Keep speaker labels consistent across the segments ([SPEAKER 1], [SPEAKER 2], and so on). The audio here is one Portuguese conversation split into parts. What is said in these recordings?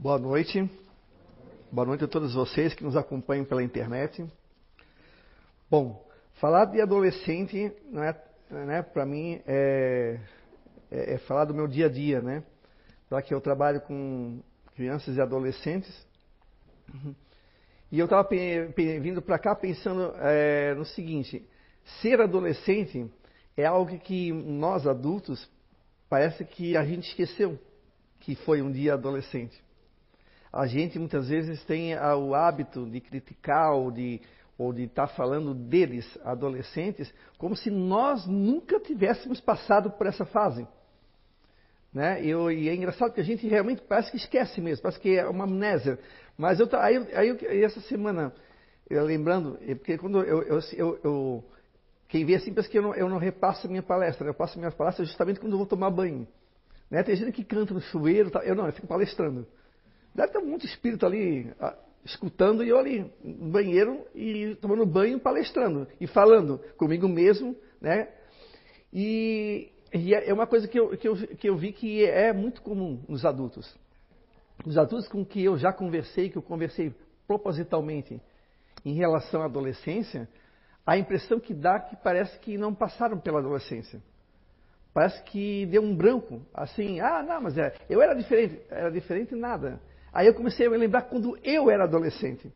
[SPEAKER 1] Boa noite. Boa noite a todos vocês que nos acompanham pela internet. Bom, falar de adolescente, não é, né, para mim, é, é, é, falar do meu dia a dia, né? Já que eu trabalho com crianças e adolescentes. E eu estava vindo para cá pensando é, no seguinte: ser adolescente é algo que nós adultos parece que a gente esqueceu que foi um dia adolescente. A gente muitas vezes tem o hábito de criticar ou de ou de estar tá falando deles, adolescentes, como se nós nunca tivéssemos passado por essa fase. Né? Eu, e é engraçado que a gente realmente parece que esquece mesmo, parece que é uma amnésia. Mas eu, aí, aí essa semana, eu lembrando, porque quando eu, eu, eu, quem vê assim pensa que eu não, eu não repasso minha palestra, eu passo minha palestra justamente quando eu vou tomar banho. Né? Tem gente que canta no chuveiro, tá? eu não, eu fico palestrando. Deve ter muito espírito ali ah, escutando e eu ali no banheiro e tomando banho, palestrando e falando comigo mesmo, né? E, e é, é uma coisa que eu, que, eu, que eu vi que é muito comum nos adultos. Os adultos com que eu já conversei, que eu conversei propositalmente em relação à adolescência, a impressão que dá que parece que não passaram pela adolescência. Parece que deu um branco, assim, ah, não, mas é, eu era diferente, era diferente nada. Aí eu comecei a me lembrar quando eu era adolescente.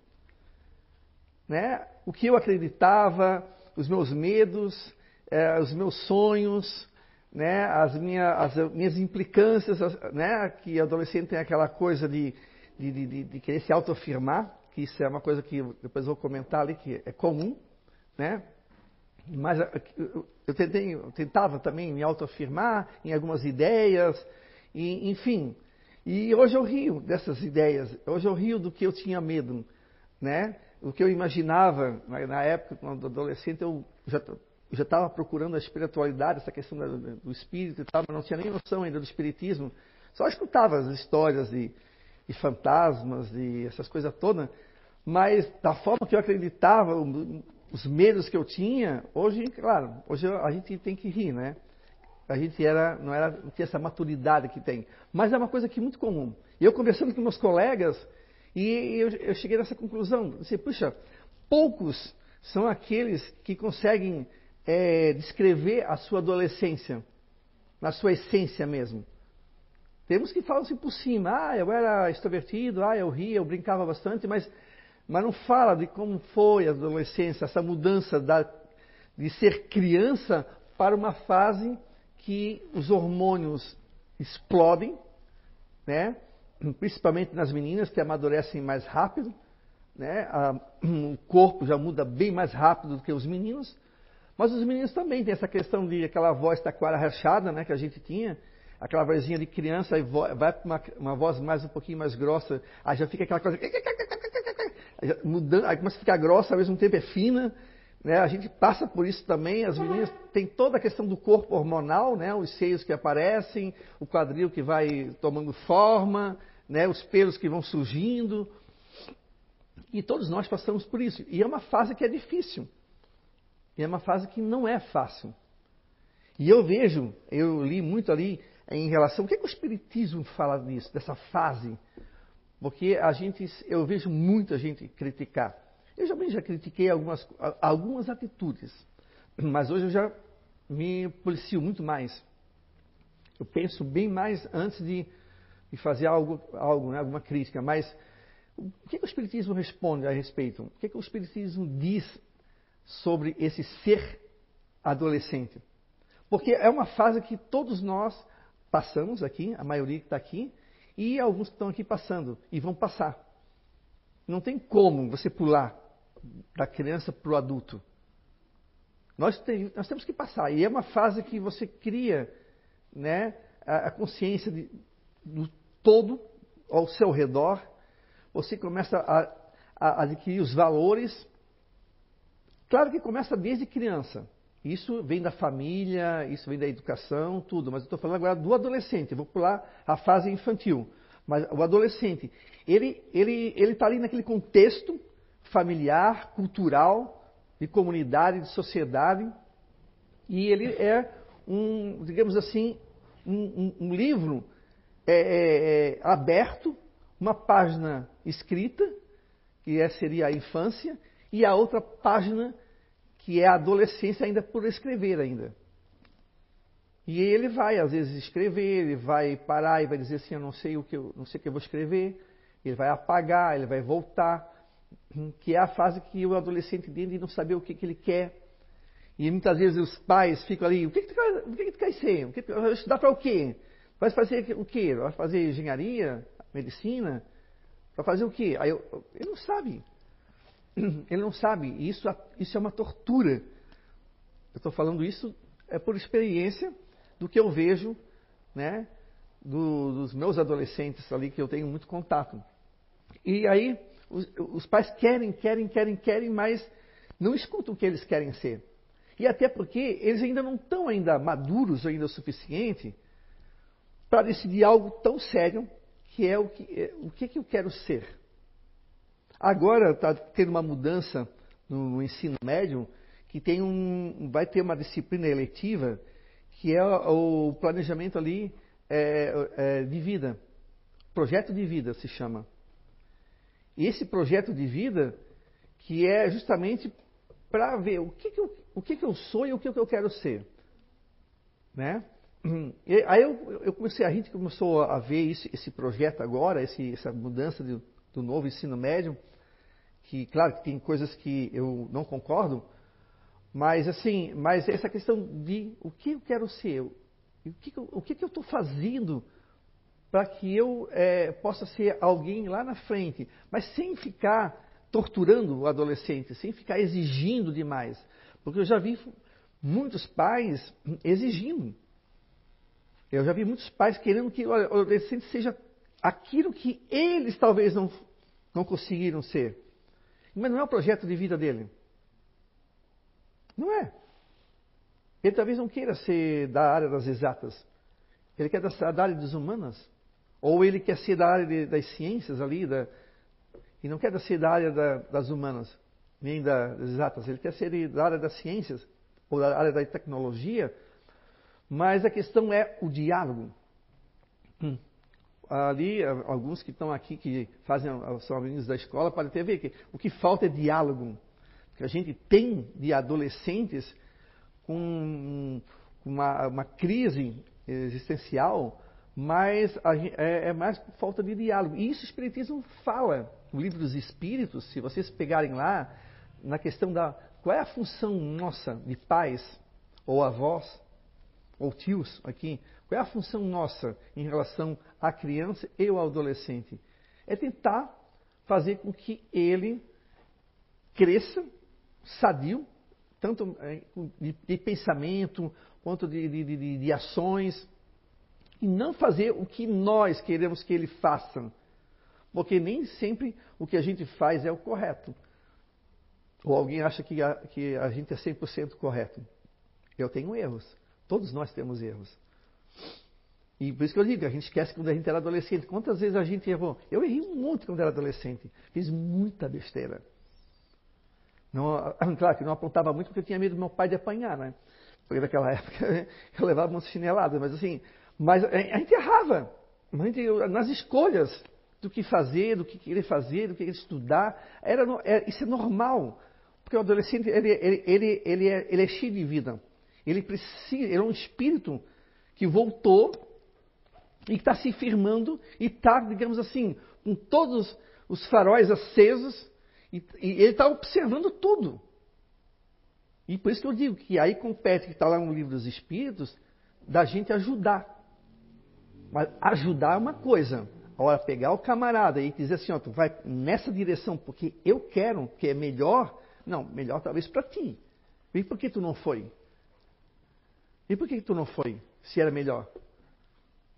[SPEAKER 1] Né? O que eu acreditava, os meus medos, é, os meus sonhos, né? as, minha, as minhas implicâncias, né? que adolescente tem aquela coisa de, de, de, de querer se autoafirmar, que isso é uma coisa que depois vou comentar ali, que é comum, né? Mas eu, tentei, eu tentava também me autoafirmar em algumas ideias, e, enfim. E hoje eu rio dessas ideias, hoje eu rio do que eu tinha medo, né? O que eu imaginava na época, quando adolescente, eu já estava procurando a espiritualidade, essa questão do espírito e tal, mas não tinha nem noção ainda do espiritismo. Só escutava as histórias de, de fantasmas e essas coisas todas, mas da forma que eu acreditava, os medos que eu tinha, hoje, claro, hoje a gente tem que rir, né? A gente era, não, era, tinha essa maturidade que tem. Mas é uma coisa que é muito comum. Eu conversando com meus colegas, e eu, eu cheguei nessa conclusão. Assim, puxa, poucos são aqueles que conseguem é, descrever a sua adolescência, na sua essência mesmo. Temos que falar assim por cima. Ah, eu era extrovertido, ah, eu ria, eu brincava bastante, mas mas não fala de como foi a adolescência, essa mudança da, de ser criança para uma fase que os hormônios explodem, né? principalmente nas meninas que amadurecem mais rápido, né? A, o corpo já muda bem mais rápido do que os meninos, mas os meninos também têm essa questão de aquela voz taquara rachada né? que a gente tinha, aquela vozinha de criança, aí vai para uma, uma voz mais um pouquinho mais grossa, aí já fica aquela coisa mudando, aí começa a ficar grossa, ao mesmo tempo é fina. Né? A gente passa por isso também. As meninas têm toda a questão do corpo hormonal, né? os seios que aparecem, o quadril que vai tomando forma, né? os pelos que vão surgindo. E todos nós passamos por isso. E é uma fase que é difícil. E é uma fase que não é fácil. E eu vejo, eu li muito ali em relação. O que, é que o Espiritismo fala disso, dessa fase? Porque a gente, eu vejo muita gente criticar. Eu também já critiquei algumas, algumas atitudes, mas hoje eu já me policio muito mais. Eu penso bem mais antes de, de fazer algo, algo né, alguma crítica. Mas o que, que o Espiritismo responde a respeito? O que, que o Espiritismo diz sobre esse ser adolescente? Porque é uma fase que todos nós passamos aqui, a maioria que está aqui, e alguns que estão aqui passando e vão passar. Não tem como você pular da criança para o adulto. Nós, nós, temos que passar. E é uma fase que você cria né, a, a consciência de, do todo ao seu redor. Você começa a, a adquirir os valores. Claro que começa desde criança. Isso vem da família, isso vem da educação, tudo. Mas eu estou falando agora do adolescente. Vou pular a fase infantil. Mas o adolescente, ele ele ele está ali naquele contexto familiar, cultural, de comunidade, de sociedade, e ele é um, digamos assim, um, um, um livro é, é, é, aberto, uma página escrita, que é, seria a infância, e a outra página que é a adolescência ainda por escrever ainda. E ele vai, às vezes, escrever, ele vai parar e vai dizer assim, eu não sei o que eu não sei o que eu vou escrever, ele vai apagar, ele vai voltar, que é a fase que o adolescente dele não saber o que, que ele quer. E muitas vezes os pais ficam ali, o que, que, tu, quer, o que, que tu quer ser? O que, vai estudar para o quê? Vai fazer o quê? Vai fazer engenharia, medicina? Vai fazer o quê? Aí eu, ele não sabe. Ele não sabe. E isso, isso é uma tortura. Eu estou falando isso é por experiência do que eu vejo, né, do, dos meus adolescentes ali que eu tenho muito contato. E aí os, os pais querem, querem, querem, querem, mas não escutam o que eles querem ser. E até porque eles ainda não estão ainda maduros ainda o suficiente para decidir algo tão sério que é o que, é, o que, que eu quero ser. Agora está tendo uma mudança no, no, ensino médio que tem um, vai ter uma disciplina eletiva que é o planejamento ali é, é, de vida, projeto de vida se chama. Esse projeto de vida que é justamente para ver o que, que, eu, o que, que eu sou e o que, que eu quero ser. Né? E aí eu, eu, comecei, a gente começou a ver isso, esse projeto agora, esse, essa mudança de, do novo ensino médio, que claro que tem coisas que eu não concordo, mas assim, mas essa questão de o que eu quero ser, o que, o que, que eu estou fazendo para que eu é, possa ser alguém lá na frente, mas sem ficar torturando o adolescente, sem ficar exigindo demais. Porque eu já vi muitos pais exigindo. Eu já vi muitos pais querendo que o adolescente seja aquilo que eles talvez não, não conseguiram ser. Mas não é o projeto de vida dele. Não é. Ele talvez não queira ser da área das exatas. Ele quer da, área das humanas. Ou ele quer ser da área das ciências ali, da, e não quer ser da área da, das humanas, nem das exatas. Ele quer ser da área das ciências, ou da área da tecnologia, mas a questão é o diálogo. Hum. Ali, alguns que estão aqui, que fazem, são alunos da escola, podem até ver que o que falta é diálogo. Que a gente tem de adolescentes com uma, uma crise existencial mas é, é, mais por falta de diálogo. E isso o Espiritismo fala. O livro dos Espíritos, se vocês pegarem lá, na questão da qual é a função nossa de pais, ou avós, ou tios aqui, qual é a função nossa em relação à criança e ao adolescente? É tentar fazer com que ele cresça sadio, tanto é, de, de pensamento quanto de, de, de ações, e não fazer o que nós queremos que ele faça. Porque nem sempre o que a gente faz é o correto. Ou alguém acha que a, que a gente é 100% correto. Eu tenho erros. Todos nós temos erros. E por isso que eu digo, a gente esquece quando a gente era adolescente. Quantas vezes a gente errou? Eu errei monte quando era adolescente. Fiz muita besteira. Não, claro que não apontava muito porque eu tinha medo do meu pai de apanhar, né? Porque naquela época eu levava umas chineladas. Mas assim, mas a gente errava nas escolhas do que fazer, do que querer fazer, do que estudar. Era, é, isso é normal. Porque o adolescente, ele, ele, ele, ele, é, ele é cheio de vida. Ele precisa, ele é um espírito que voltou e está se firmando e está, digamos assim, com todos os faróis acesos e, e ele está observando tudo. E por isso que eu digo que aí compete, que está lá no livro dos Espíritos, da gente ajudar. Mas ajudar é uma coisa. Agora, pegar o camarada e dizer assim, ó, tu vai nessa direção porque eu quero, que é melhor. Não, melhor talvez para ti. E por que tu não foi? E por que tu não foi, se era melhor?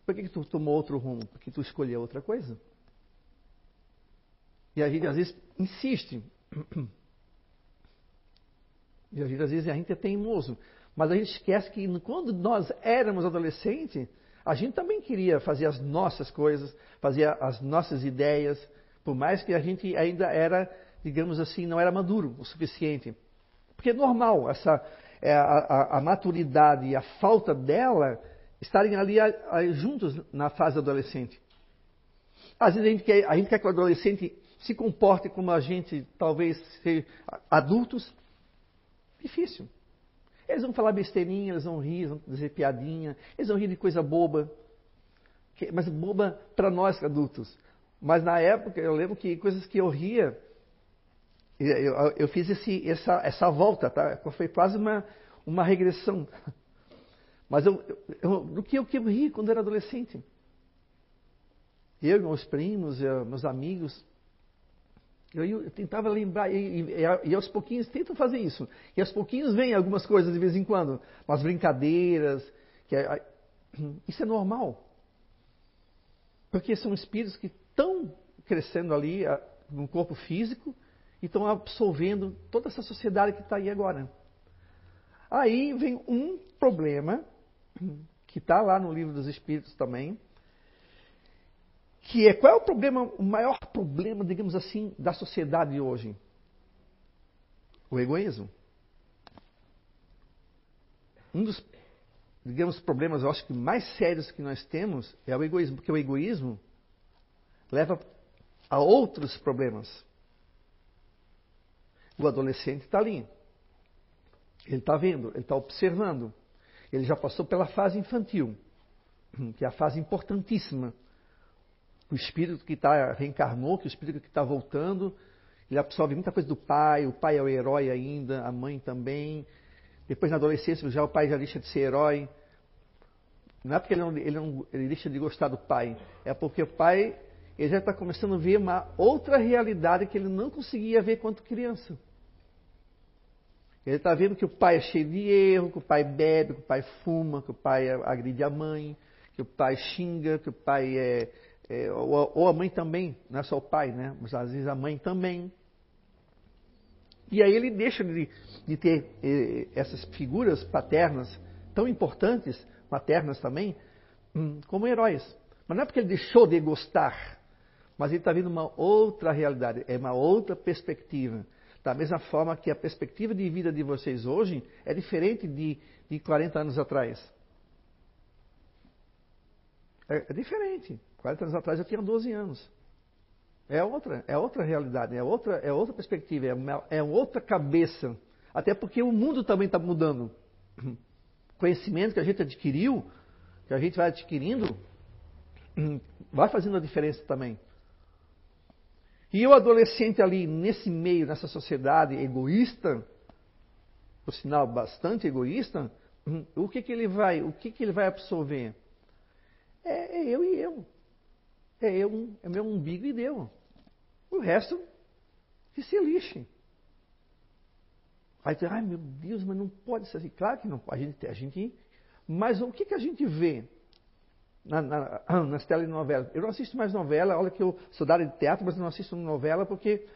[SPEAKER 1] Por que tu tomou outro rumo? Porque tu escolheu outra coisa? E a gente às vezes insiste. E a gente às vezes a gente é teimoso. Mas a gente esquece que quando nós éramos adolescentes, a gente também queria fazer as nossas coisas, fazer as nossas ideias, por mais que a gente ainda era, digamos assim, não era maduro o suficiente. Porque é normal essa é, a, a, a, maturidade e a falta dela estarem ali a, juntos na fase adolescente. Às vezes a gente quer, a gente quer que o adolescente se comporte como a gente, talvez, adultos. Difícil. Eles vão falar besteirinha, eles vão rir, vão dizer piadinha, eles vão rir de coisa boba. Mas boba para nós adultos. Mas na época, eu lembro que coisas que eu ria, eu, eu fiz esse, essa, essa volta, tá? Foi quase uma, uma regressão. Mas eu, eu, do que eu, que eu ri quando era adolescente. Eu, meus primos, eu, meus amigos. Eu, eu, tentava lembrar, e, e, e, aos pouquinhos, tento fazer isso. E aos pouquinhos vem algumas coisas de vez em quando, umas brincadeiras. É, isso é normal. Porque são espíritos que estão crescendo ali no corpo físico e estão absorvendo toda essa sociedade que está aí agora. Aí vem um problema, que está lá no livro dos Espíritos também, que é qual é o problema, o maior problema, digamos assim, da sociedade hoje? O egoísmo. Um dos, digamos, problemas, eu acho que mais sérios que nós temos é o egoísmo, porque o egoísmo leva a outros problemas. O adolescente está ali. Ele está vendo, ele está observando. Ele já passou pela fase infantil, que é a fase importantíssima. O espírito que está reencarnou, que o espírito que está voltando, ele absorve muita coisa do pai, o pai é o herói ainda, a mãe também. Depois na adolescência já o pai já deixa de ser herói. Não é porque ele, não, ele, não, ele deixa de gostar do pai, é porque o pai ele já está começando a ver uma outra realidade que ele não conseguia ver quando criança. Ele está vendo que o pai é cheio de erro, que o pai bebe, que o pai fuma, que o pai agride a mãe, que o pai xinga, que o pai é. É ou, ou, a mãe também, não é só o pai, né? Mas às vezes a mãe também. E aí ele deixa de, de ter eh, essas figuras paternas tão importantes, maternas também, hum, como heróis. Mas não é porque ele deixou de gostar, mas ele está vendo uma outra realidade, é uma outra perspectiva. Da mesma forma que a perspectiva de vida de vocês hoje é diferente de, de 40 anos atrás. É, é diferente. 40 anos atrás eu tinha 12 anos. É outra, é outra realidade, é outra, é outra perspectiva, é, uma, é outra cabeça. Até porque o mundo também está mudando. conhecimento que a gente adquiriu, que a gente vai adquirindo, vai fazendo a diferença também. E o adolescente ali, nesse meio, nessa sociedade egoísta, por sinal bastante egoísta, o que, que ele vai, o que, que ele vai absorver? É, é eu e eu. É eu, é meu umbigo e deu. O resto que se lixe. Aí ai meu Deus, mas não pode ser assim. Claro que não pode. A gente, a gente, mas o que, que a gente vê? na, na, nas telenovelas. Eu não assisto mais novela, olha que eu sou da área de teatro, mas não assisto novela porque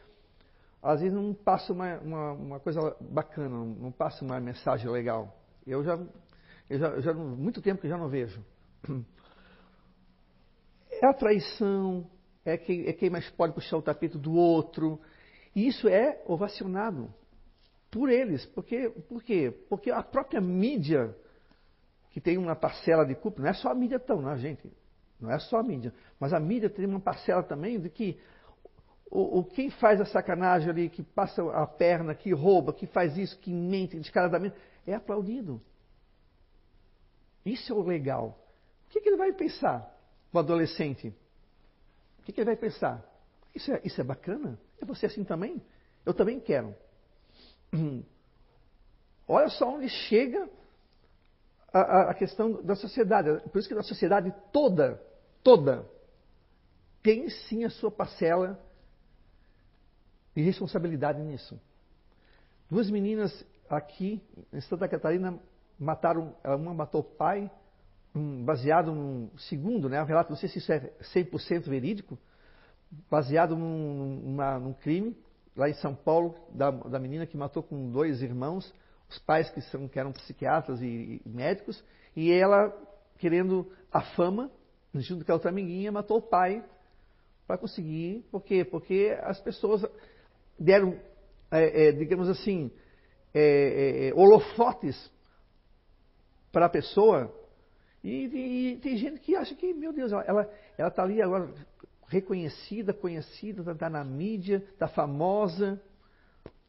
[SPEAKER 1] às vezes não passa uma, uma, uma coisa bacana, não, passa uma mensagem legal. Eu já, eu já, eu já muito tempo que já não vejo. É a traição, é quem, é quem mais pode puxar o tapete do outro. E isso é ovacionado por eles. Porque, por quê? Porque a própria mídia que tem uma parcela de culpa, não é só a mídia tão, não, gente. Não é só a mídia. Mas a mídia tem uma parcela também de que o, o, quem faz a sacanagem ali, que passa a perna, que rouba, que faz isso, que mente descaradamente, é aplaudido. Isso é o legal. O que, que ele vai pensar, o adolescente? O que, que ele vai pensar? Isso é, isso é bacana? É você assim também? Eu também quero. Olha só onde chega a, a, questão da sociedade. Por isso que a sociedade toda, toda, tem sim a sua parcela de responsabilidade nisso. Duas meninas aqui em Santa Catarina mataram, uma matou o pai, baseado num segundo, né, um relato, não sei se isso é 100% verídico, baseado num, numa, num crime lá em São Paulo da, da menina que matou com dois irmãos os pais que, são, que eram psiquiatras e, e médicos, e ela, querendo a fama, junto com a outra amiguinha, matou o pai para conseguir. Por quê? Porque as pessoas deram, é, é, digamos assim, é, é, é holofotes para a pessoa. E, e, tem gente que acha que, meu Deus, ela está ali agora reconhecida, conhecida, está na mídia, está famosa,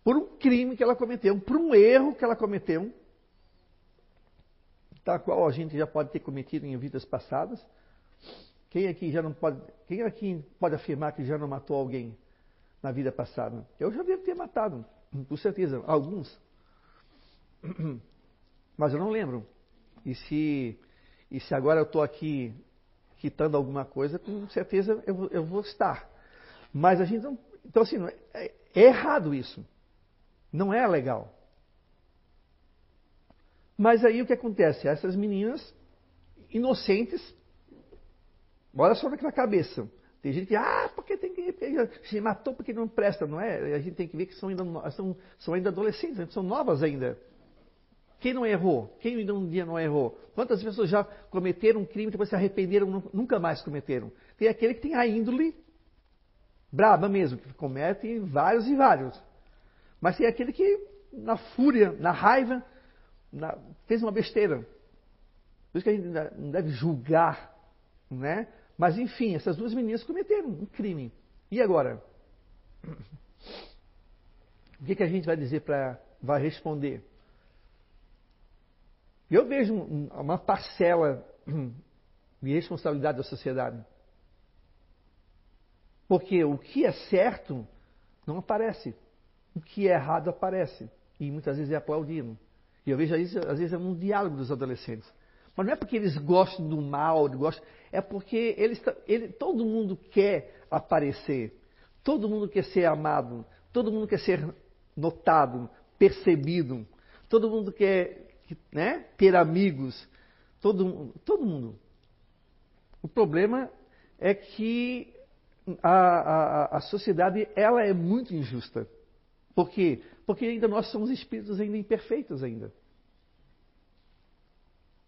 [SPEAKER 1] por um crime que ela cometeu, por um erro que ela cometeu, tal qual a gente já pode ter cometido em vidas passadas. Quem aqui já não pode, quem aqui pode afirmar que já não matou alguém na vida passada? Eu já devo ter matado, com certeza, alguns. Mas eu não lembro. E se, e se agora eu estou aqui quitando alguma coisa, com certeza eu, eu, vou estar. Mas a gente não. Então, assim, é, é errado isso. Não é legal. Mas aí o que acontece? Essas meninas inocentes, olha só naquela cabeça. Tem gente que, ah, porque tem que. Se matou porque não presta, não é? A gente tem que ver que são ainda, são, são ainda adolescentes, são novas ainda. Quem não errou? Quem um dia não errou? Quantas pessoas já cometeram um crime depois se arrependeram, nunca mais cometeram? Tem aquele que tem a índole braba mesmo, que comete vários e vários. Mas tem aquele que, na fúria, na raiva, na, fez uma besteira. Por isso que a gente não deve julgar, né? Mas enfim, essas duas meninas cometeram um crime. E agora? O que, que a gente vai dizer para. vai responder? Eu vejo uma parcela de responsabilidade da sociedade. Porque o que é certo não aparece. O que é errado aparece. E muitas vezes é aplaudido. E eu vejo isso, às vezes, é um diálogo dos adolescentes. Mas não é porque eles gostam do mal, gostam, é porque eles, ele, todo mundo quer aparecer. Todo mundo quer ser amado. Todo mundo quer ser notado, percebido. Todo mundo quer né, ter amigos, todo, todo mundo. O problema é que a, a, a sociedade ela é muito injusta. Por quê? Porque ainda nós somos espíritos ainda imperfeitos ainda.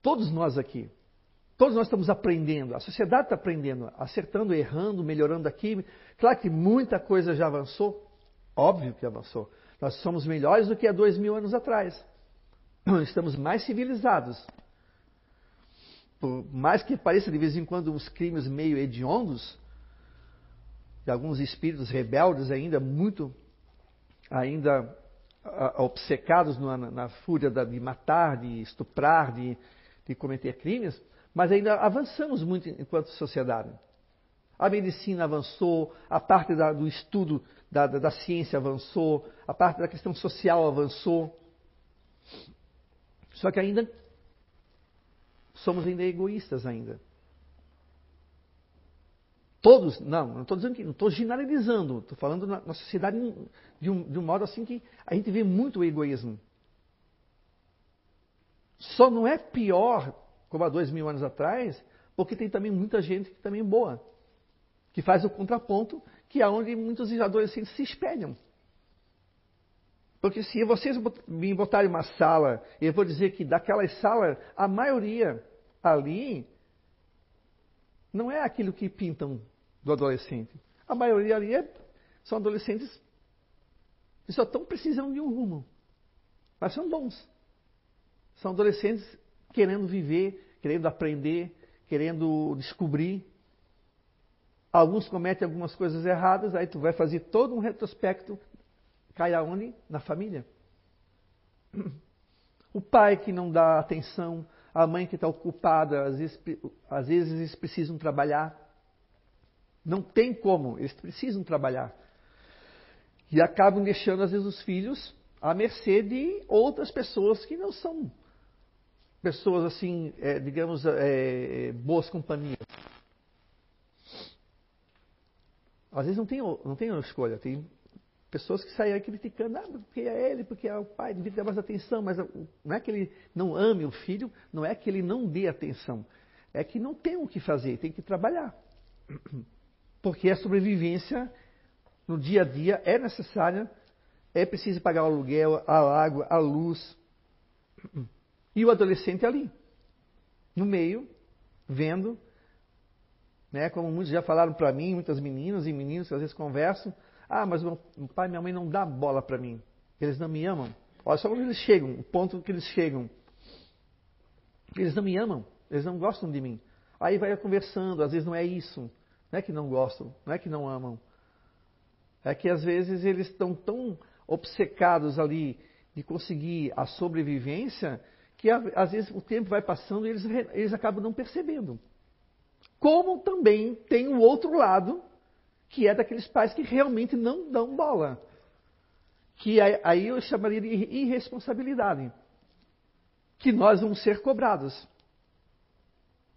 [SPEAKER 1] Todos nós aqui. Todos nós estamos aprendendo. A sociedade está aprendendo, acertando, errando, melhorando aqui. Claro que muita coisa já avançou. Óbvio que avançou. Nós somos melhores do que há dois mil anos atrás estamos mais civilizados. Por mais que pareça de vez em quando uns crimes meio hediondos, de alguns espíritos rebeldes ainda, muito ainda obcecados na, na fúria de matar, de estuprar, de, de cometer crimes, mas ainda avançamos muito enquanto sociedade. A medicina avançou, a parte da, do estudo da, da, da, ciência avançou, a parte da questão social avançou. Só que ainda somos ainda egoístas ainda. Todos, não, não estou dizendo que, não estou generalizando, estou falando na, na sociedade de um, de um modo assim que a gente vê muito o egoísmo. Só não é pior, como há dois mil anos atrás, porque tem também muita gente que também é boa, que faz o contraponto, que é onde muitos adolescentes se espelham. Porque se vocês me botarem uma sala, eu vou dizer que daquelas salas, a maioria ali não é aquilo que pintam do adolescente. A maioria ali é, são adolescentes que só estão precisando de um rumo. Mas são bons. São adolescentes querendo viver, querendo aprender, querendo descobrir. Alguns cometem algumas coisas erradas, aí tu vai fazer todo um retrospecto Cai aonde? Na família. O pai que não dá atenção, a mãe que está ocupada, às vezes, às vezes eles precisam trabalhar. Não tem como, eles precisam trabalhar. E acabam deixando, às vezes, os filhos à mercê de outras pessoas que não são pessoas, assim, é, digamos, é, boas companhias. Às vezes não tem, não tem escolha, tem pessoas que saem criticando, ah, porque é ele, porque é o pai, devia ter mais atenção, mas não é que ele não ame o filho, não é que ele não dê atenção, é que não tem o que fazer, tem que trabalhar. Porque a sobrevivência no dia a dia é necessária, é preciso pagar o aluguel, a água, a luz. E o adolescente ali, no meio, vendo, né, como muitos já falaram para mim, muitas meninas e meninos que às vezes conversam, ah, mas meu pai e minha mãe não dão bola para mim. Eles não me amam. Olha só onde eles chegam, o ponto que eles chegam. Eles não me amam, eles não gostam de mim. Aí vai conversando, às vezes não é isso. Não é que não gostam, não é que não amam. É que às vezes eles estão tão obcecados ali de conseguir a sobrevivência que às vezes o tempo vai passando e eles, eles acabam não percebendo. Como também tem o outro lado, que é daqueles pais que realmente não dão bola. Que aí eu chamaria de irresponsabilidade. Que nós vamos ser cobrados.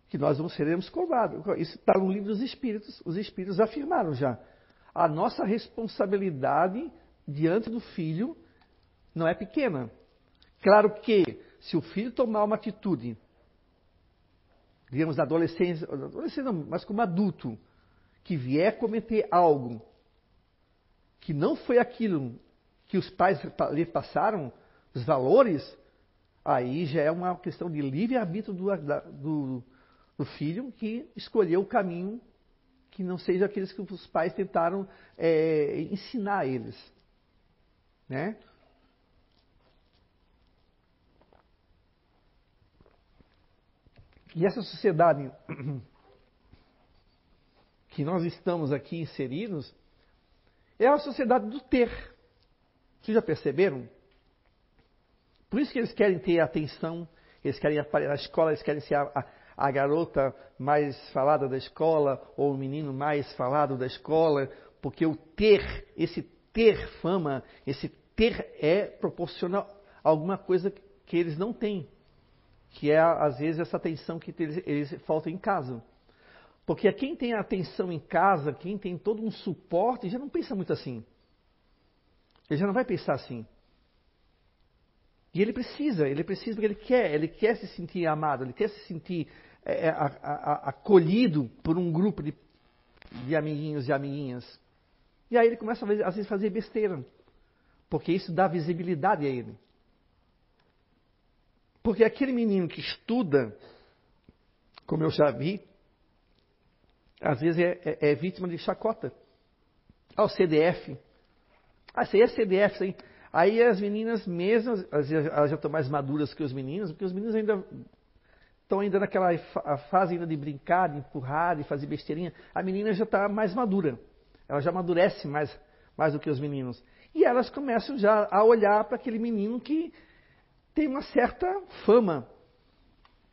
[SPEAKER 1] Que nós vamos seremos cobrados. Isso está no livro dos Espíritos. Os Espíritos afirmaram já. A nossa responsabilidade diante do filho não é pequena. Claro que, se o filho tomar uma atitude, digamos, na adolescência, adolescência não, mas como adulto, que vier cometer algo que não foi aquilo que os pais lhe passaram, os valores, aí já é uma questão de livre-arbítrio do, do, do, filho que escolheu o caminho que não seja aqueles que os pais tentaram é, ensinar a eles. Né? E essa sociedade que nós estamos aqui inseridos é a sociedade do ter. Vocês já perceberam? Por isso que eles querem ter atenção, eles querem aparecer na escola, eles querem ser a, a, a garota mais falada da escola, ou o menino mais falado da escola, porque o ter, esse ter fama, esse ter é proporcional alguma coisa que eles não têm que é às vezes essa atenção que eles, eles faltam em casa. Porque quem tem atenção em casa, quem tem todo um suporte, já não pensa muito assim. Ele já não vai pensar assim. E ele precisa, ele precisa porque ele quer, ele quer se sentir amado, ele quer se sentir é, é a, a, acolhido por um grupo de, de amiguinhos e amiguinhas. E aí ele começa às vezes a fazer besteira, porque isso dá visibilidade a ele. Porque aquele menino que estuda, como eu já vi, às vezes é, é, é vítima de chacota. Ah, o CDF. Ah, aí é CDF, aí. As meninas vezes elas já estão mais maduras que os meninos, porque os meninos ainda estão ainda naquela fase ainda de brincar, de empurrar, de fazer besteirinha. A menina já está mais madura. Ela já amadurece mais, mais do que os meninos. E elas começam já a olhar para aquele menino que tem uma certa fama,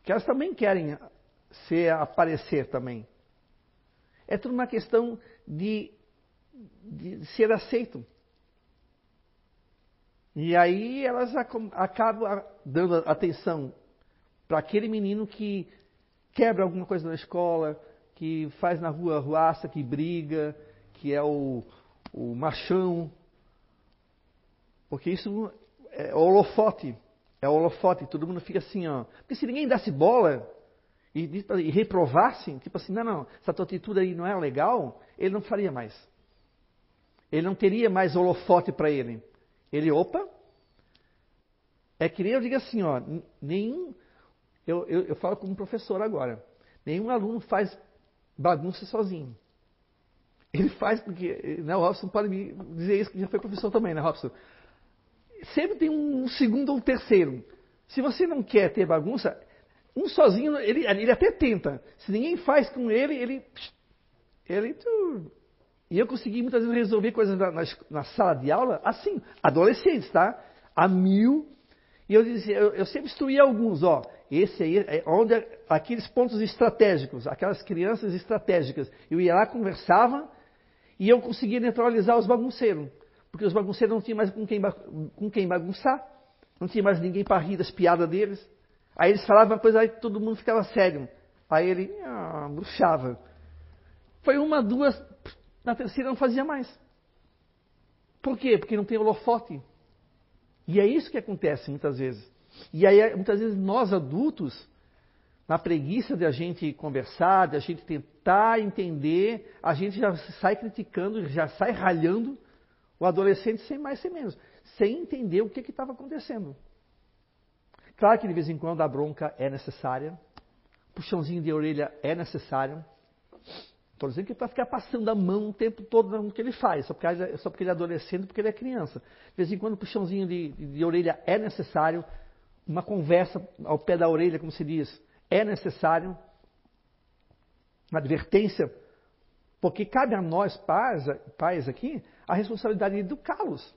[SPEAKER 1] que elas também querem ser, aparecer também. É tudo uma questão de, de ser aceito. E aí elas acabam dando atenção para aquele menino que quebra alguma coisa na escola, que faz na rua ruaça, que briga, que é o, o machão. Porque isso é holofote é holofote, todo mundo fica assim, ó. Porque se ninguém desse bola e, e reprovasse, tipo assim, não, não, essa tua atitude aí não é legal, ele não faria mais. Ele não teria mais holofote para ele. Ele, opa, é que nem eu digo assim, ó, nenhum, eu, eu, eu falo como professor agora, nenhum aluno faz bagunça sozinho. Ele faz porque, né, o Robson pode me dizer isso, que já foi professor também, né, Robson? sempre tem um segundo ou um terceiro. Se você não quer ter bagunça, um sozinho, ele, ele até tenta. Se ninguém faz com ele, ele. ele e eu consegui muitas vezes resolver coisas na, na, na, sala de aula, assim, adolescentes, tá? A mil. E eu, eu, eu sempre instruía alguns, ó. Esse aí é onde aqueles pontos estratégicos, aquelas crianças estratégicas. Eu ia lá, conversava e eu conseguia neutralizar os bagunceiros porque os bagunceiros não tinham mais com quem, com quem bagunçar, não tinha mais ninguém para rir das piadas deles. Aí eles falavam uma coisa, aí todo mundo ficava sério. Aí ele ah, bruxava. Foi uma, duas, na terceira não fazia mais. Por quê? Porque não tem holofote. E é isso que acontece muitas vezes. E aí, muitas vezes, nós adultos, na preguiça de a gente conversar, de a gente tentar entender, a gente já sai criticando, já sai ralhando o adolescente sem mais sem menos, sem entender o que estava acontecendo. Claro que de vez em quando a bronca é necessária, puxãozinho de orelha é necessário. Estou dizendo que é para ficar passando a mão o tempo todo no que ele faz, só porque, só porque ele é adolescente, porque ele é criança. De vez em quando, puxãozinho de, de orelha é necessário, uma conversa ao pé da orelha, como se diz, é necessário, uma advertência Porque cabe a nós, pais, pais aqui, a responsabilidade de educá-los.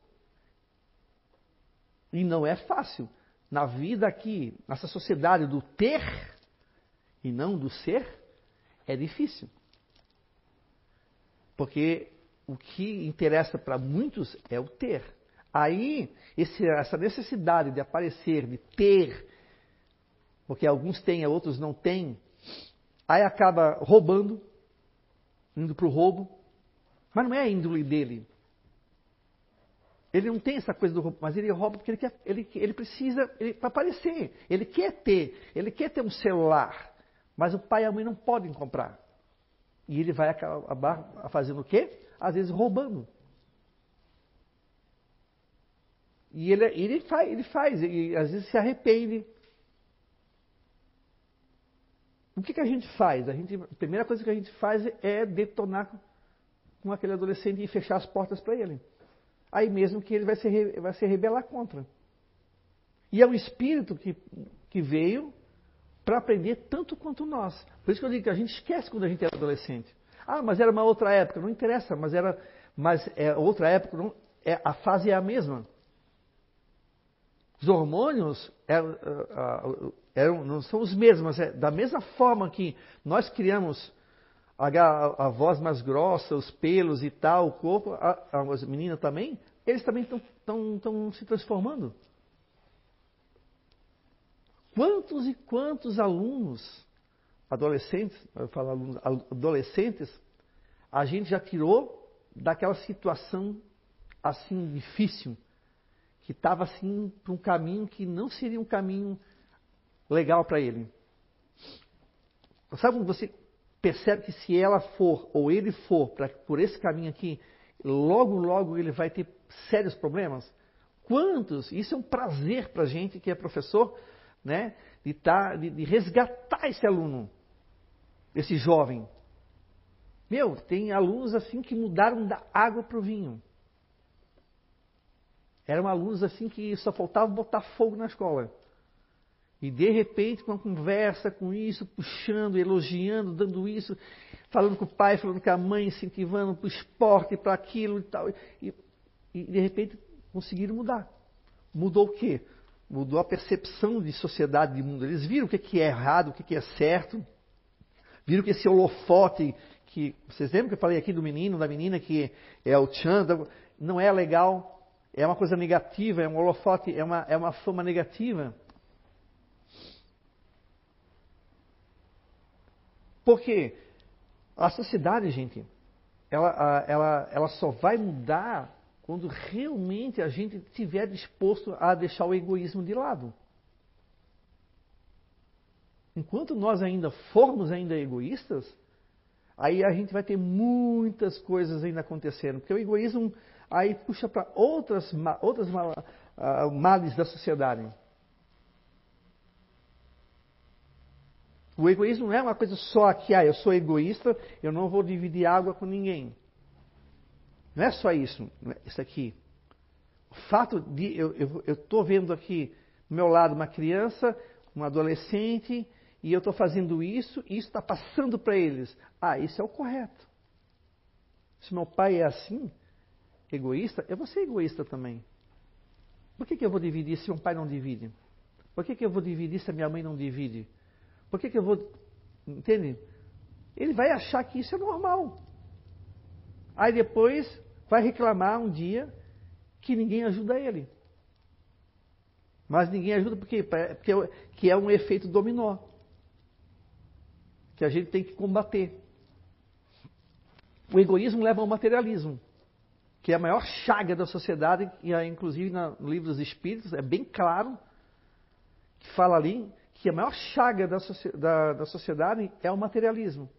[SPEAKER 1] E não é fácil. Na vida aqui, nessa sociedade do ter e não do ser, é difícil. Porque o que interessa para muitos é o ter. Aí, esse, essa necessidade de aparecer, de ter, porque alguns têm, outros não têm, aí acaba roubando, indo para o roubo, mas não é a índole dele. Ele não tem essa coisa do roubo, mas ele rouba porque ele, quer, ele, ele precisa para aparecer. Ele quer ter, ele quer ter um celular, mas o pai e a mãe não podem comprar. E ele vai acabar fazendo o quê? Às vezes roubando. E ele, ele faz, ele faz, e às vezes se arrepende. O que, que a gente faz? A, gente, a primeira coisa que a gente faz é detonar com aquele adolescente e fechar as portas para ele. Aí mesmo que ele vai se, vai se rebelar contra. E é um espírito que, que veio para aprender tanto quanto nós. Por isso que eu digo que a gente esquece quando a gente era adolescente. Ah, mas era uma outra época. Não interessa, mas era mas é outra época. Não, é, a fase é a mesma. Os hormônios eram, é, eram, não são os mesmos, mas é da mesma forma que nós criamos a, a, voz mais grossa, os pelos e tal, o corpo, a, as meninas também, eles também estão se transformando. Quantos e quantos alunos, adolescentes, eu falo alunos, adolescentes, a gente já tirou daquela situação assim difícil, que estava assim para um caminho que não seria um caminho legal para ele. Sabe quando você percebe que se ela for ou ele for pra, por esse caminho aqui, logo, logo ele vai ter sérios problemas? Quantos? Isso é um prazer para a gente que é professor, né? De, tá, de, de resgatar esse aluno, esse jovem. Meu, tem alunos assim que mudaram da água para o vinho. Eram alunos assim que só faltava botar fogo na escola. E de repente, com uma conversa com isso, puxando, elogiando, dando isso, falando com o pai, falando com a mãe, incentivando para o esporte, para aquilo e tal. E, e, de repente conseguiram mudar. Mudou o quê? Mudou a percepção de sociedade, de mundo. Eles viram o que é errado, o que é certo. Viram que esse holofote, que vocês lembram que eu falei aqui do menino, da menina que é o Chan, não é legal, é uma coisa negativa, é um holofote, é uma, é uma fama negativa. Porque a sociedade, gente, ela, ela, ela só vai mudar quando realmente a gente estiver disposto a deixar o egoísmo de lado. Enquanto nós ainda formos ainda egoístas, aí a gente vai ter muitas coisas ainda acontecendo, porque o egoísmo aí puxa para outras outras uh, males da sociedade. O egoísmo não é uma coisa só que, ah, eu sou egoísta, eu não vou dividir água com ninguém. Não é só isso, isso aqui. O fato de eu estou vendo aqui do meu lado uma criança, um adolescente, e eu estou fazendo isso, e isso está passando para eles. Ah, isso é o correto. Se meu pai é assim, egoísta, eu vou ser egoísta também. Por que, que eu vou dividir se meu pai não divide? Por que, que eu vou dividir se a minha mãe não divide? Por que, que eu vou. Entende? Ele vai achar que isso é normal. Aí depois vai reclamar um dia que ninguém ajuda ele. Mas ninguém ajuda porque, porque que é um efeito dominó. Que a gente tem que combater. O egoísmo leva ao materialismo, que é a maior chaga da sociedade, e inclusive no livro dos Espíritos é bem claro, que fala ali que a maior chaga da, da, da sociedade é o materialismo,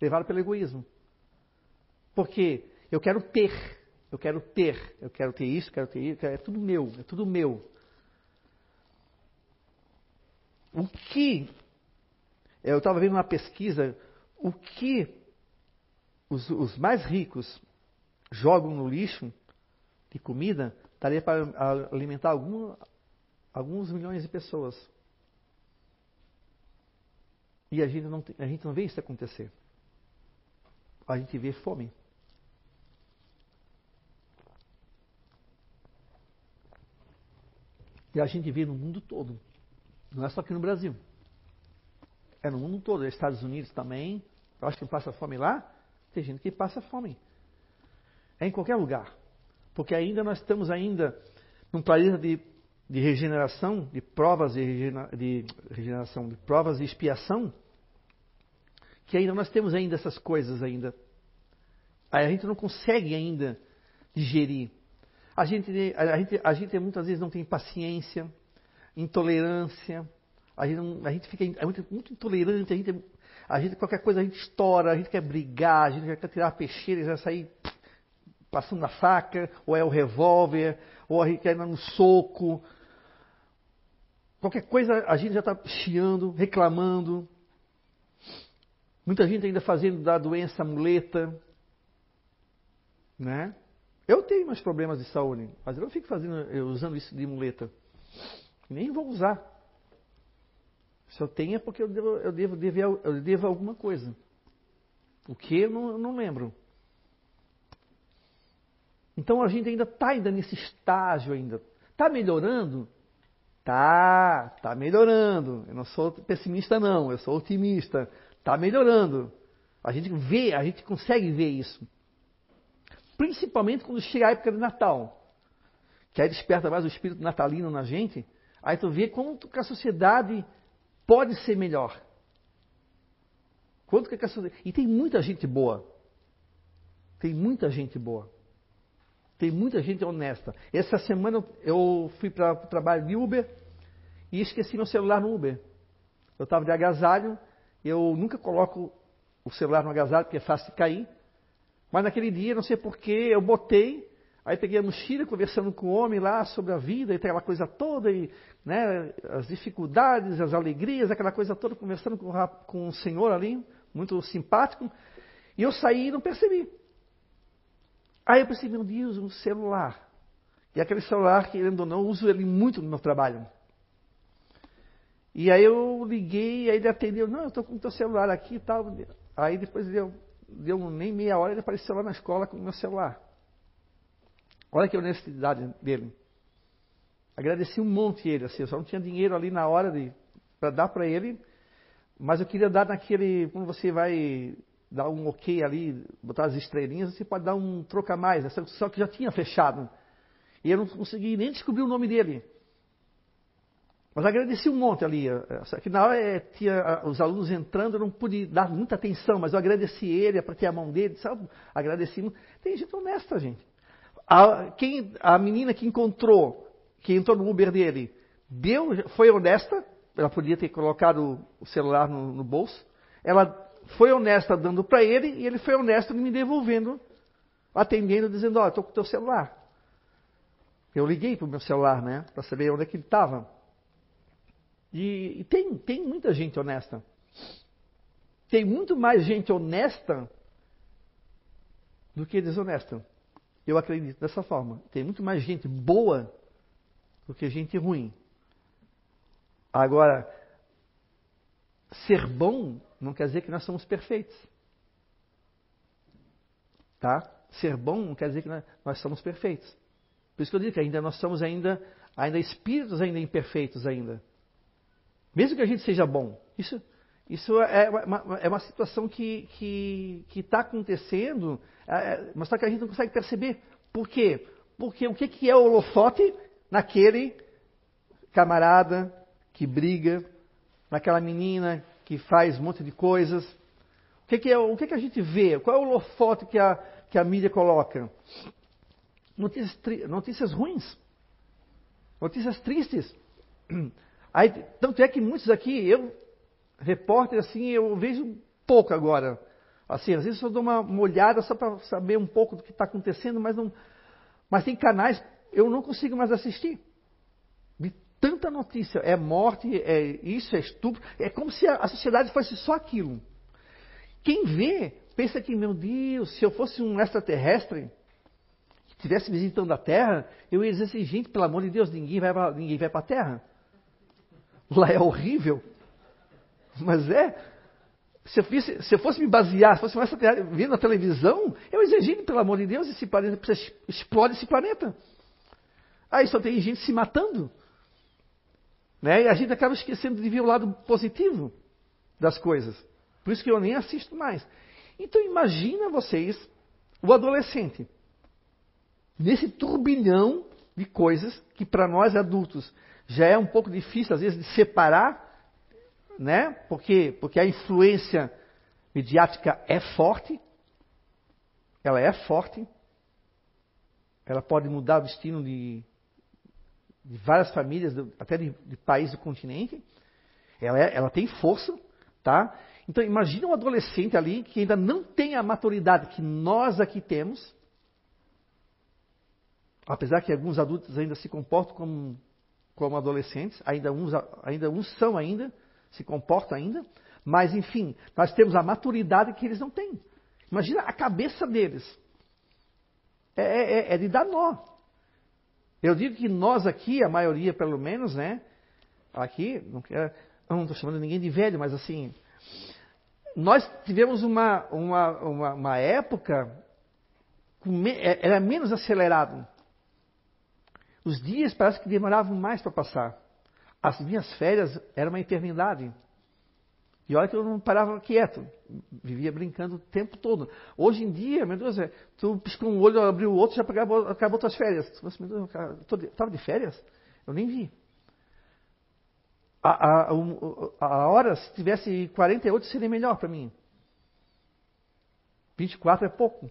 [SPEAKER 1] levado pelo egoísmo. Porque eu quero ter, eu quero ter, eu quero ter isso, quero ter isso, é tudo meu, é tudo meu. O que, eu estava vendo uma pesquisa, o que os, os mais ricos jogam no lixo de comida, daria para alimentar algum, alguns milhões de pessoas. E a gente não, a gente não vê isso acontecer. a gente vê fome. E a gente vê no mundo todo. Não é só aqui no Brasil. É no mundo todo. Estados Unidos também. Eu acho que passa fome lá. Tem gente que passa fome. É em qualquer lugar. Porque ainda nós estamos ainda num planeta de, de regeneração, de provas de, de regeneração, de provas de expiação, que ainda nós temos ainda essas coisas ainda. Aí a gente não consegue ainda digerir. A gente, a gente, a gente muitas vezes não tem paciência, intolerância, a gente, não, a gente fica é muito, intolerante, a gente, a gente, qualquer coisa a gente estoura, a gente quer brigar, a gente quer tirar a peixeira já sair passando a faca, ou é o revólver, ou a gente quer ir no soco. Qualquer coisa a gente já está chiando, reclamando. Muita gente ainda fazendo da doença muleta. Né? Eu tenho meus problemas de saúde, mas eu não fico fazendo, usando isso de muleta. Nem vou usar. Se eu tenho é porque eu devo, eu devo, eu devo alguma coisa. O que eu não, eu não lembro. Então a gente ainda está ainda nesse estágio ainda. Está melhorando? Tá, tá melhorando. Eu não sou pessimista não, eu sou otimista. Está melhorando. A gente vê, a gente consegue ver isso. Principalmente quando chega a época de Natal. Que aí desperta mais o espírito natalino na gente. Aí tu vê como que a sociedade pode ser melhor. Quanto que a sociedade... E tem muita gente boa. Tem muita gente boa. Tem muita gente honesta. Essa semana eu fui para o trabalho de Uber e esqueci meu celular no Uber. Eu estava de agasalho, eu nunca coloco o celular no agasalho porque é fácil de cair. Mas naquele dia, não sei porquê, eu botei, aí peguei a mochila conversando com o homem lá sobre a vida e aquela coisa toda, e, né, as dificuldades, as alegrias, aquela coisa toda, conversando com, com um senhor ali, muito simpático. E eu saí e não percebi. Aí eu pensei, meu Deus, um celular. E aquele celular, querendo ou não, uso ele muito no meu trabalho. E aí eu liguei, aí ele atendeu, não, eu estou com o teu celular aqui e tal. Aí depois deu, deu nem meia hora, ele apareceu lá na escola com o meu celular. Olha que honestidade dele. Agradeci um monte ele, assim, eu só não tinha dinheiro ali na hora para dar para ele, mas eu queria dar naquele, quando você vai dar um ok ali, botar as estrelinhas, você pode dar um troca mais, essa só que já tinha fechado. E eu não consegui nem descobrir o nome dele. Mas agradeci um monte ali. Hora é, tinha os alunos entrando, eu não pude dar muita atenção, mas eu agradeci ele, apertei a mão dele, sabe? Agradeci. Tem gente honesta, gente. A, quem, a menina que encontrou, que entrou no Uber dele, deu, foi honesta, ela podia ter colocado o celular no, no bolso. Ela foi honesta dando para ele e ele foi honesto me devolvendo, atendendo, dizendo: Ó, oh, estou com o teu celular. Eu liguei para o meu celular, né, para saber onde é que ele estava. E, e, tem, tem muita gente honesta. Tem muito mais gente honesta do que desonesta. Eu acredito dessa forma. Tem muito mais gente boa do que gente ruim. Agora, ser bom não quer dizer que nós somos perfeitos. Tá? Ser bom não quer dizer que nós, somos perfeitos. Por isso que eu digo que ainda nós somos ainda, ainda espíritos ainda imperfeitos ainda. Mesmo que a gente seja bom. Isso, isso é, uma, é uma situação que está acontecendo, é, é, mas só que a gente não consegue perceber. Por quê? Porque o que, que é o holofote naquele camarada que briga, naquela menina que faz um monte de coisas. O que, que é, o que, que a gente vê? Qual é o holofote que a, que a mídia coloca? Notícias, notícias ruins. Notícias tristes. Aí, tanto é que muitos aqui, eu, repórter, assim, eu vejo pouco agora. Assim, às vezes eu dou uma, uma olhada só para saber um pouco do que está acontecendo, mas não. Mas tem canais eu não consigo mais assistir tanta notícia, é morte, é isso, é estupro, é como se a, sociedade fosse só aquilo. Quem vê, pensa que, meu Deus, se eu fosse um extraterrestre, que estivesse visitando a Terra, eu ia dizer assim, gente, pelo amor de Deus, ninguém vai para ninguém vai a Terra. Lá é horrível. Mas é, Se eu, fosse, se eu fosse me basear, se fosse vendo a televisão, eu exigindo, pelo amor de Deus, esse planeta explode esse planeta. Aí só tem gente se matando. Né? E a gente acaba esquecendo de ver o lado positivo das coisas. Por isso que eu nem assisto mais. Então imagina vocês o adolescente nesse turbilhão de coisas que para nós adultos já é um pouco difícil às vezes de separar, né? Porque porque a influência midiática é forte. Ela é forte. Ela pode mudar o destino de, de várias famílias, até de, de países do continente. Ela, é, ela tem força, tá? Então imagina um adolescente ali que ainda não tem a maturidade que nós aqui temos apesar que alguns adultos ainda se comportam como, como adolescentes, ainda uns, ainda uns são ainda, se comportam ainda, mas enfim, nós temos a maturidade que eles não têm. Imagina a cabeça deles. É, é, é, é de dar nó. Eu digo que nós aqui, a maioria pelo menos, né? Aqui, não quero, não estou chamando ninguém de velho, mas assim, nós tivemos uma, uma, uma, uma época, é, era menos acelerado. Os dias parece que demoravam mais para passar. As minhas férias eram uma eternidade. E olha que eu não parava quieto, vivia brincando o tempo todo. Hoje em dia, meu Deus, é, tu piscou um olho, abriu o outro, já acabou, acabou tuas férias. Você, meu Deus, estava de férias? Eu nem vi. A, a, a, hora, se tivesse 48, seria melhor para mim. 24 é pouco.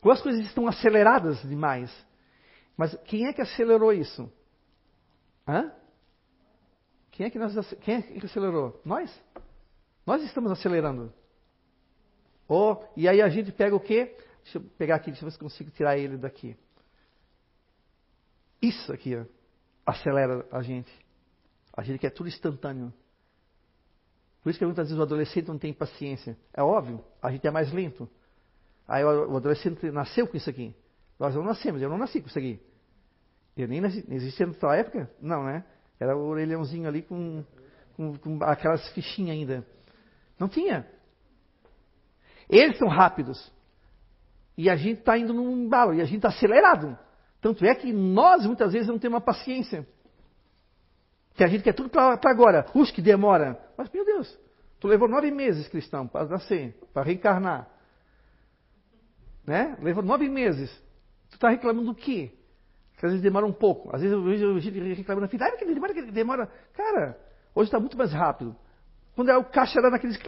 [SPEAKER 1] Quando as coisas estão aceleradas demais. Mas quem é que acelerou isso? Hã? Quem é que, nós, quem é que acelerou? Nós? Nós estamos acelerando. Oh, e aí a gente pega o quê? Deixa eu pegar aqui, deixa eu ver se consigo tirar ele daqui. Isso aqui ó, acelera a gente. A gente quer tudo instantâneo. Por isso que muitas vezes o adolescente não tem paciência. É óbvio, a gente é mais lento. Aí o adolescente nasceu com isso aqui. Nós não nascemos, eu não nasci com isso aqui. Eu nem nasci, existia na tua época? Não, né? Era o orelhãozinho ali com, com, com aquelas fichinhas ainda. Não tinha. Eles são rápidos. E a gente está indo num embalo, e a gente está acelerado. Tanto é que nós muitas vezes não temos uma paciência. Que a gente quer tudo para agora. Puxa, que demora. Mas, meu Deus, tu levou nove meses, cristão, para nascer, para reencarnar. Né? Levou nove meses. Tu está reclamando do quê? Que às vezes demora um pouco. Às vezes eu vejo reclamando na fila, ah, que demora, que demora. Cara, hoje está muito mais rápido. Quando é o caixa era naqueles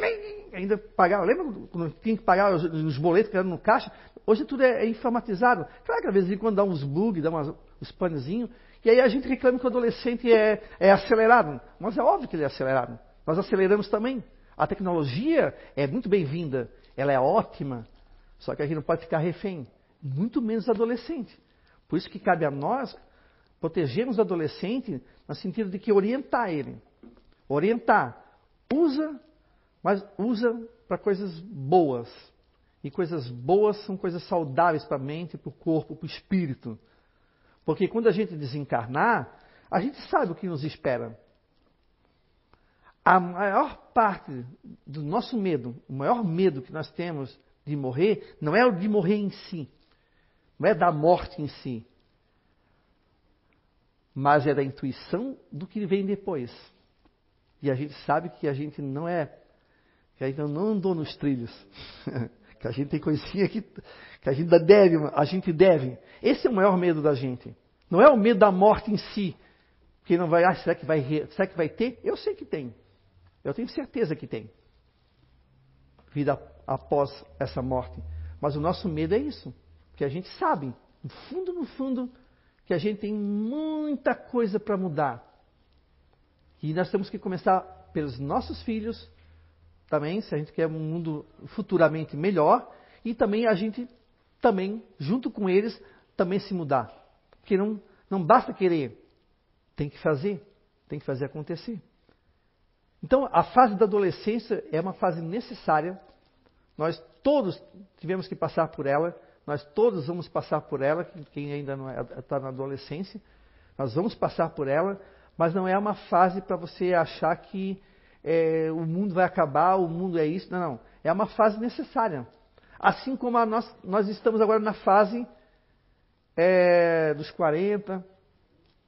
[SPEAKER 1] ainda pagava. Lembra quando tinha que pagar os, os boletos que eram no caixa? Hoje tudo é, é informatizado. Claro que às vezes quando dá uns bugs, dá umas, uns panezinhos, e aí a gente reclama que o adolescente é, é acelerado. Mas é óbvio que ele é acelerado. Nós aceleramos também. A tecnologia é muito bem-vinda, ela é ótima, só que a gente não pode ficar refém, muito menos adolescente. Por isso que cabe a nós protegermos o adolescente no sentido de que orientar ele. Orientar. Usa, mas usa para coisas boas. E coisas boas são coisas saudáveis para a mente, para o corpo, para o espírito. Porque quando a gente desencarnar, a gente sabe o que nos espera. A maior parte do nosso medo, o maior medo que nós temos de morrer, não é o de morrer em si, não é da morte em si, mas é da intuição do que vem depois. E a gente sabe que a gente não é, que a gente não andou nos trilhos, que a gente tem coisinha que, que a gente deve, a gente deve. Esse é o maior medo da gente. Não é o medo da morte em si, que não vai, ah, será que vai, será que vai ter? Eu sei que tem. Eu tenho certeza que tem. Vida após essa morte. Mas o nosso medo é isso. Que a gente sabe, no fundo, no fundo, que a gente tem muita coisa para mudar. E nós temos que começar pelos nossos filhos, também, se a gente quer um mundo futuramente melhor, e também a gente, também, junto com eles, também se mudar. Porque não, não basta querer, tem que fazer, tem que fazer acontecer. Então, a fase da adolescência é uma fase necessária nós todos tivemos que passar por ela, nós todos vamos passar por ela, quem ainda não está é, na adolescência, nós vamos passar por ela, mas não é uma fase para você achar que é, o mundo vai acabar, o mundo é isso. Não, não. É uma fase necessária. Assim como nós, nós estamos agora na fase é, dos 40,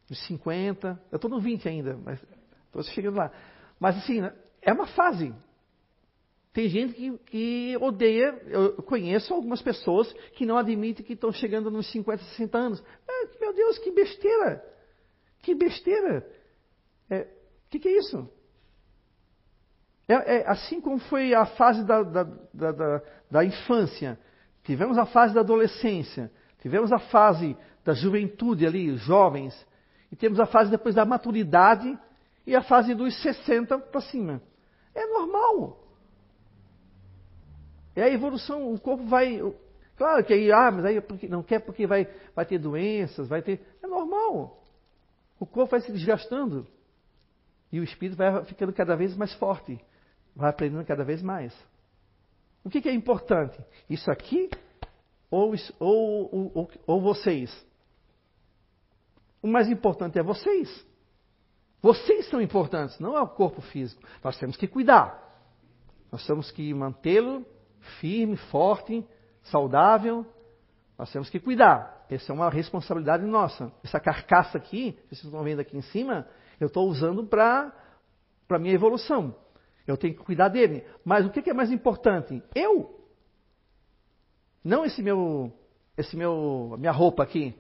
[SPEAKER 1] dos 50. Eu estou no 20 ainda, mas estou chegando lá. Mas assim, é uma fase. Tem gente que, que, odeia, eu conheço algumas pessoas que não admitem que estão chegando nos 50, 60 anos. É, meu Deus, que besteira! Que besteira! O é, que, que, é isso? É, é, assim como foi a fase da, da, da, da, infância, tivemos a fase da adolescência, tivemos a fase da juventude ali, jovens, e temos a fase depois da maturidade e a fase dos 60 para cima. É normal. É a evolução, o corpo vai. Claro que aí, ah, mas aí não quer porque vai, vai ter doenças, vai ter. É normal. O corpo vai se desgastando. E o espírito vai ficando cada vez mais forte. Vai aprendendo cada vez mais. O que, que é importante? Isso aqui ou, ou, ou, ou vocês? O mais importante é vocês. Vocês são importantes, não é o corpo físico. Nós temos que cuidar. Nós temos que mantê-lo firme, forte, saudável. Nós temos que cuidar. Essa é uma responsabilidade nossa. Essa carcaça aqui, vocês estão vendo aqui em cima, eu estou usando para a minha evolução. Eu tenho que cuidar dele. Mas o que, é mais importante? Eu. Não esse meu, esse meu, minha roupa aqui,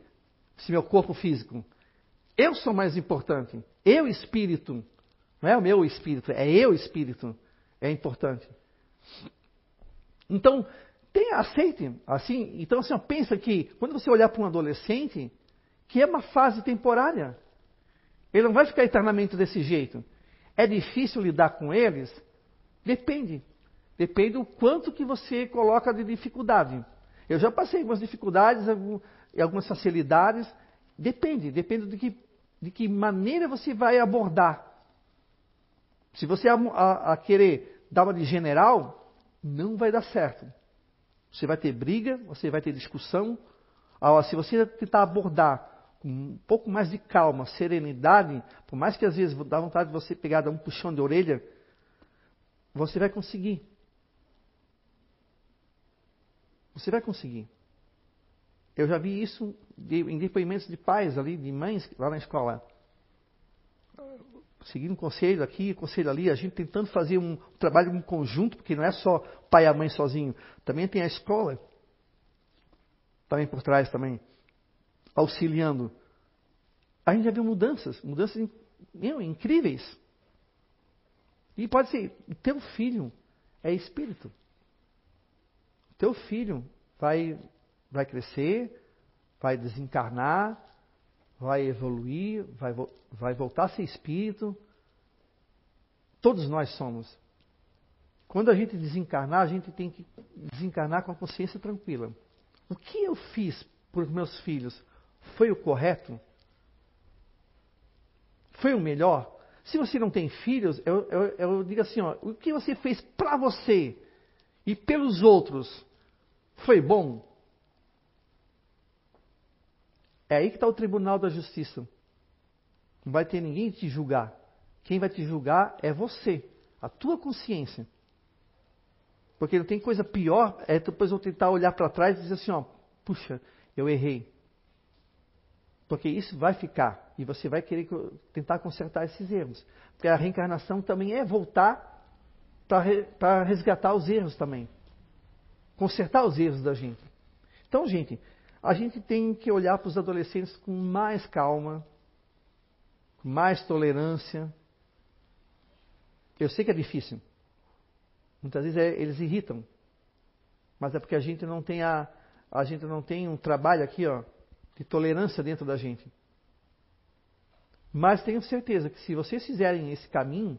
[SPEAKER 1] esse meu corpo físico. Eu sou mais importante. Eu espírito. Não é o meu espírito, é eu espírito. É importante. Então, tenha, aceite, assim, então assim, ó, pensa que quando você olhar para um adolescente, que é uma fase temporária. Ele não vai ficar eternamente desse jeito. É difícil lidar com eles? Depende. Depende do quanto que você coloca de dificuldade. Eu já passei algumas dificuldades e algumas facilidades. Depende, depende de que, de que maneira você vai abordar. Se você a, a, a querer dar uma de general, não vai dar certo. Você vai ter briga, você vai ter discussão. Ah, se você tentar abordar com um pouco mais de calma, serenidade, por mais que às vezes dá vontade de você pegar, dar um puxão de orelha, você vai conseguir. Você vai conseguir. Eu já vi isso em depoimentos de pais ali, de mães lá na escola seguindo um conselho aqui, um conselho ali, a gente tentando fazer um trabalho em conjunto, porque não é só o pai e a mãe sozinho, também tem a escola, também por trás também, auxiliando. A gente já viu mudanças, mudanças incríveis. E pode ser, teu filho é espírito. Teu filho vai, vai crescer, vai desencarnar, vai evoluir, vai, vai voltar a ser espírito. Todos nós somos. Quando a gente desencarnar, a gente tem que desencarnar com a consciência tranquila. O que eu fiz por meus filhos foi o correto? Foi o melhor? Se você não tem filhos, eu, eu, eu digo assim: ó, o que você fez para você e pelos outros foi bom? É aí que está o tribunal da justiça. Não vai ter ninguém te julgar. Quem vai te julgar é você, a tua consciência. Porque não tem coisa pior, é depois eu tentar olhar para trás e dizer assim, ó, puxa, eu errei. Porque isso vai ficar e você vai querer tentar consertar esses erros. Porque a reencarnação também é voltar para resgatar os erros também. Consertar os erros da gente. Então, gente, a gente tem que olhar para os adolescentes com mais calma, com mais tolerância. Eu sei que é difícil. Muitas vezes é, eles irritam. Mas é porque a gente não tem a, a gente não tem um trabalho aqui, ó, de tolerância dentro da gente. Mas tenho certeza que se vocês fizerem esse caminho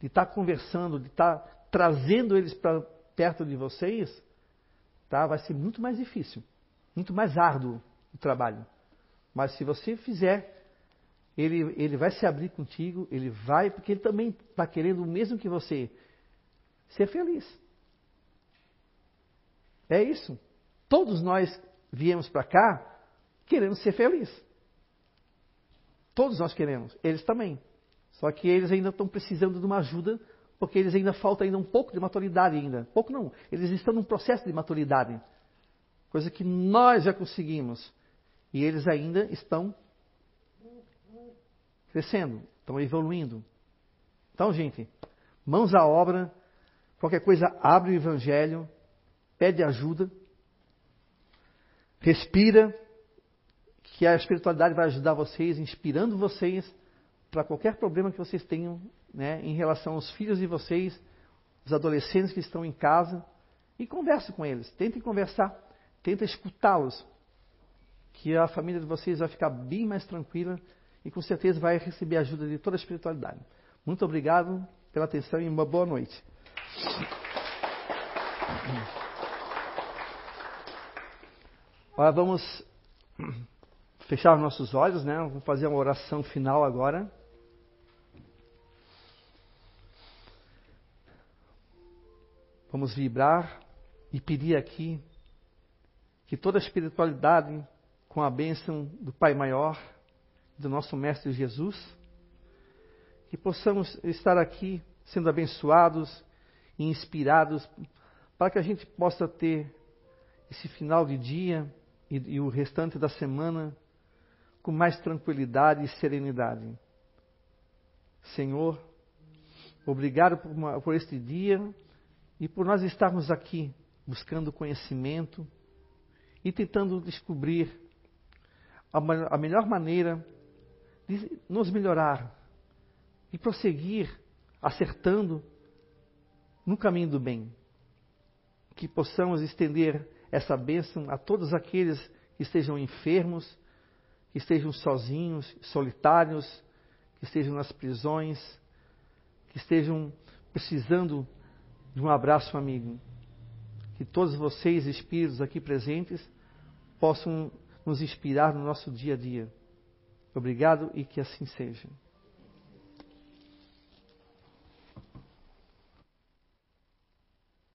[SPEAKER 1] de estar tá conversando, de estar tá trazendo eles para perto de vocês, tá, vai ser muito mais difícil muito mais árduo o trabalho. Mas se você fizer, ele, ele vai se abrir contigo, ele vai, porque ele também está querendo o mesmo que você, ser feliz. É isso. Todos nós viemos para cá querendo ser felizes. Todos nós queremos, eles também. Só que eles ainda estão precisando de uma ajuda, porque eles ainda falta ainda um pouco de maturidade ainda. Pouco não, eles estão num processo de maturidade. Coisa que nós já conseguimos. E eles ainda estão crescendo, estão evoluindo. Então, gente, mãos à obra, qualquer coisa abre o evangelho, pede ajuda, respira, que a espiritualidade vai ajudar vocês, inspirando vocês para qualquer problema que vocês tenham né, em relação aos filhos de vocês, os adolescentes que estão em casa, e converse com eles, tentem conversar, tentem escutá-los, que a família de vocês vai ficar bem mais tranquila e com certeza vai receber ajuda de toda a espiritualidade. Muito obrigado pela atenção e uma boa noite. Agora vamos fechar nossos olhos, né? Vamos fazer uma oração final agora. Vamos vibrar e pedir aqui que toda a espiritualidade, com a bênção do Pai Maior, do nosso Mestre Jesus, que possamos estar aqui sendo abençoados e inspirados para que a gente possa ter esse final de dia e, e o restante da semana com mais tranquilidade e serenidade. Senhor, obrigado por, uma, por este dia e por nós estarmos aqui buscando conhecimento e tentando descobrir a, a melhor maneira de nos melhorar e prosseguir acertando no caminho do bem. Que possamos estender essa bênção a todos aqueles que estejam enfermos, que estejam sozinhos, solitários, que estejam nas prisões, que estejam precisando de um abraço amigo. Que todos vocês, espíritos aqui presentes, possam nos inspirar no nosso dia a dia. Obrigado e que assim seja.